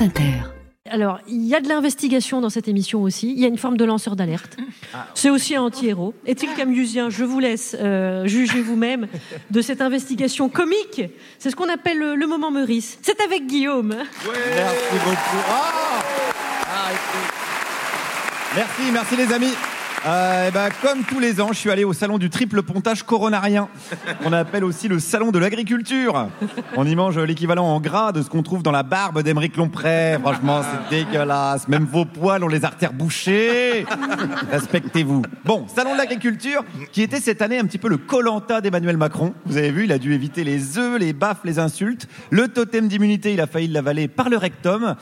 France Inter. Alors, il y a de l'investigation dans cette émission aussi. Il y a une forme de lanceur d'alerte. C'est aussi un anti-héros. Est-il camusien Je vous laisse euh, juger vous-même de cette investigation comique. C'est ce qu'on appelle le, le moment Meurice. C'est avec Guillaume. Merci beaucoup. Ah Ah, merci, merci les amis. Euh, eh ben, comme tous les ans, je suis allé au salon du triple pontage coronarien. On appelle aussi le salon de l'agriculture. On y mange l'équivalent en gras de ce qu'on trouve dans la barbe d'Emeric Lompré. Franchement, c'est dégueulasse. Même vos poils ont les artères bouchées. Respectez-vous. Bon, salon de l'agriculture, qui était cette année un petit peu le colanta d'Emmanuel Macron. Vous avez vu, il a dû éviter les œufs, les baffes, les insultes. Le totem d'immunité, il a failli l'avaler par le rectum.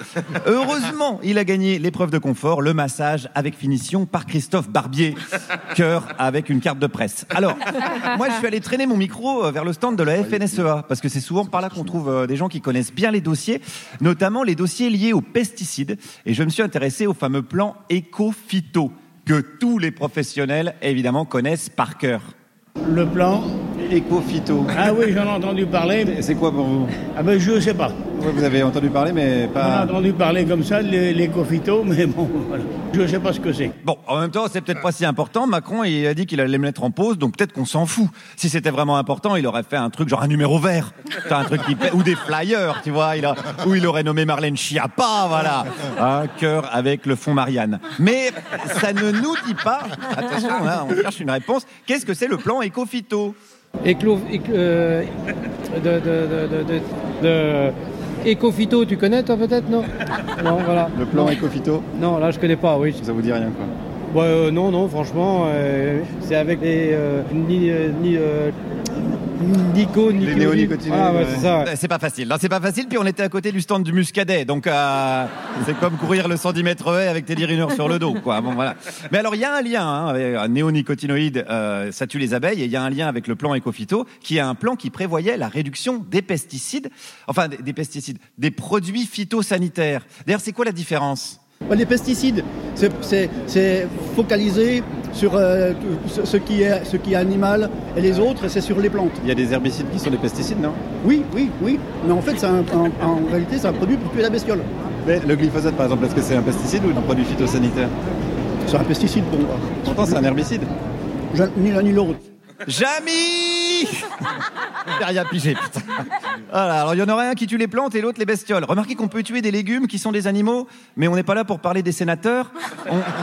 Heureusement, il a gagné l'épreuve de confort, le massage avec finition par Christophe Barbier. Cœur avec une carte de presse. Alors, moi, je suis allé traîner mon micro euh, vers le stand de la FNSEA, parce que c'est souvent par là qu'on trouve euh, des gens qui connaissent bien les dossiers, notamment les dossiers liés aux pesticides. Et je me suis intéressé au fameux plan éco-phyto, que tous les professionnels, évidemment, connaissent par cœur. Le plan Éco-phyto. Ah oui, j'en ai entendu parler. C'est quoi pour vous? Ah ben je sais pas. Vous avez entendu parler, mais J'en ai entendu parler comme ça, les, mais bon, voilà. Je sais pas ce que c'est. Bon, en même temps, c'est peut-être pas si important. Macron, il a dit qu'il allait me mettre en pause, donc peut-être qu'on s'en fout. Si c'était vraiment important, il aurait fait un truc genre un numéro vert, un truc qui ou des flyers, tu vois. Il a, ou il aurait nommé Marlène Schiappa, voilà, un cœur avec le fond Marianne. Mais ça ne nous dit pas. Attention, hein, on cherche une réponse. Qu'est-ce que c'est le plan éco-phyto euh, de, de, de, de, Écophyto, tu connais toi peut-être non Non, voilà. Le plan éco-phyto, Non, là je connais pas, oui. ça vous dit rien, quoi. Euh, non, non, franchement, euh, c'est avec les euh, ni, euh, ni Nico, Les Nico, néonicotinoïdes. Ah ouais, c'est ça. ouais. C'est pas facile. Non, c'est pas facile. Puis on était à côté du stand du Muscadet, donc euh, c'est comme courir le 110 mètres haies avec Teddy Riner sur le dos, quoi. Bon voilà. Mais alors il y a un lien hein, avec un néonicotinoïde, euh, ça tue les abeilles, et il y a un lien avec le plan Ecophyto, qui est un plan qui prévoyait la réduction des pesticides, enfin des, des pesticides, des produits phytosanitaires. D'ailleurs, c'est quoi la différence? Les pesticides, c'est- c'est c'est focalisé sur euh, ce- qui, est, ce qui est animal et les autres, c'est sur les plantes. Il y a des herbicides qui sont des pesticides, non? Oui, oui, oui. Mais en fait, c'est un- un- en réalité, c'est un produit pour tuer la bestiole. Mais le glyphosate, par exemple, est-ce que c'est un pesticide ou un produit phytosanitaire? C'est un pesticide pour moi. Pourtant, c'est un herbicide. Je- ni l'un ni l'autre. Jamy J'ai rien pigé, putain. Voilà, alors il y en aurait un qui tue les plantes et l'autre les bestioles. Remarquez qu'on peut tuer des légumes qui sont des animaux, mais on n'est pas là pour parler des sénateurs.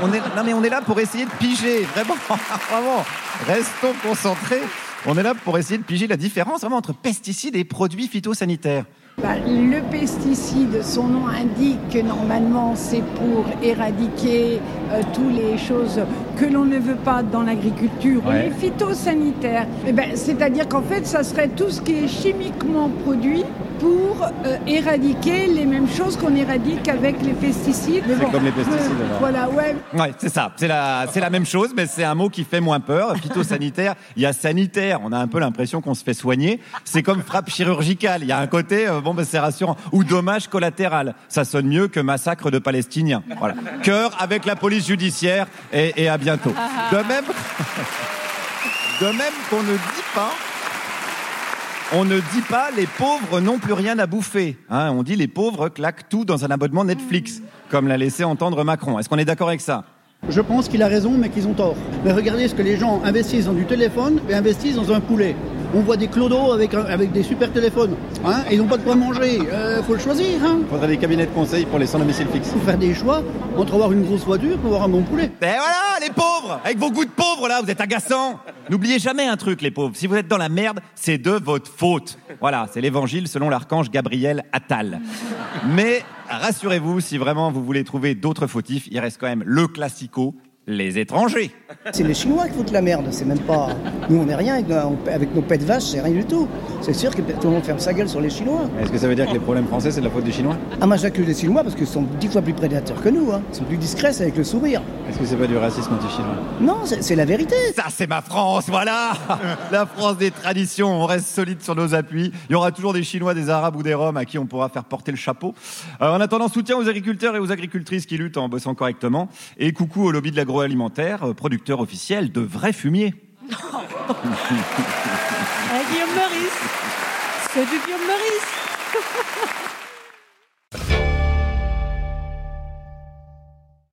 On est, non mais on est là pour essayer de piger, vraiment, vraiment. Restons concentrés. On est là pour essayer de piger la différence vraiment entre pesticides et produits phytosanitaires. Bah, le pesticide, son nom indique que normalement c'est pour éradiquer euh, toutes les choses que l'on ne veut pas dans l'agriculture. Ouais. Les phytosanitaires, eh ben, c'est-à-dire qu'en fait ça serait tout ce qui est chimiquement produit pour euh, éradiquer les mêmes choses qu'on éradique avec les pesticides. Mais C'est comme les pesticides, euh. Voilà, ouais. Ouais, c'est ça. C'est la, c'est la même chose, mais c'est un mot qui fait moins peur. Phytosanitaire, il y a sanitaire. On a un peu l'impression qu'on se fait soigner. C'est comme frappe chirurgicale. Il y a un côté, euh, bon, ben, c'est rassurant. Ou dommage collatéral. Ça sonne mieux que massacre de Palestiniens. Voilà. Cœur avec la police judiciaire et, et à bientôt. De même, de même qu'on ne dit pas. On ne dit pas les pauvres n'ont plus rien à bouffer. Hein, on dit les pauvres claquent tout dans un abonnement Netflix, comme l'a laissé entendre Macron. Est-ce qu'on est d'accord avec ça? Je pense qu'il a raison, mais qu'ils ont tort. Mais regardez ce que les gens investissent dans du téléphone et investissent dans un poulet. On voit des clodos avec, avec des super téléphones. Hein, et ils n'ont pas de quoi manger. Euh, faut le choisir. Hein. Il faudrait des cabinets de conseil pour les sans domicile fixe. faut faire des choix entre avoir une grosse voiture pour avoir un bon poulet. Et voilà, les pauvres Avec vos goûts de pauvres, là, vous êtes agaçants N'oubliez jamais un truc, les pauvres. Si vous êtes dans la merde, c'est de votre faute. Voilà, c'est l'évangile selon l'archange Gabriel Attal. Mais rassurez-vous, si vraiment vous voulez trouver d'autres fautifs, il reste quand même le classico, les étrangers. C'est les Chinois qui foutent la merde, c'est même pas. Nous, on n'est rien avec nos, avec nos pets de vache, c'est rien du tout. C'est sûr que tout le monde ferme sa gueule sur les Chinois. Est-ce que ça veut dire que les problèmes français, c'est de la faute des Chinois? Ah, moi, j'accuse les Chinois parce qu'ils sont dix fois plus prédateurs que nous. Hein. Ils sont plus discrets, c'est avec le sourire. Est-ce que c'est pas du racisme anti-chinois? Non, c'est la vérité. Ça, c'est ma France, voilà La France des traditions, on reste solide sur nos appuis. Il y aura toujours des Chinois, des Arabes ou des Roms à qui on pourra faire porter le chapeau. Euh, en attendant, soutien aux agriculteurs et aux agricultrices qui luttent en bossant correctement. Et coucou au lobby de l'agroalimentaire, agroalimentaire, euh, producteur officiel de vrais fumiers. Guillaume Meurice. C'est du Guillaume Meurice.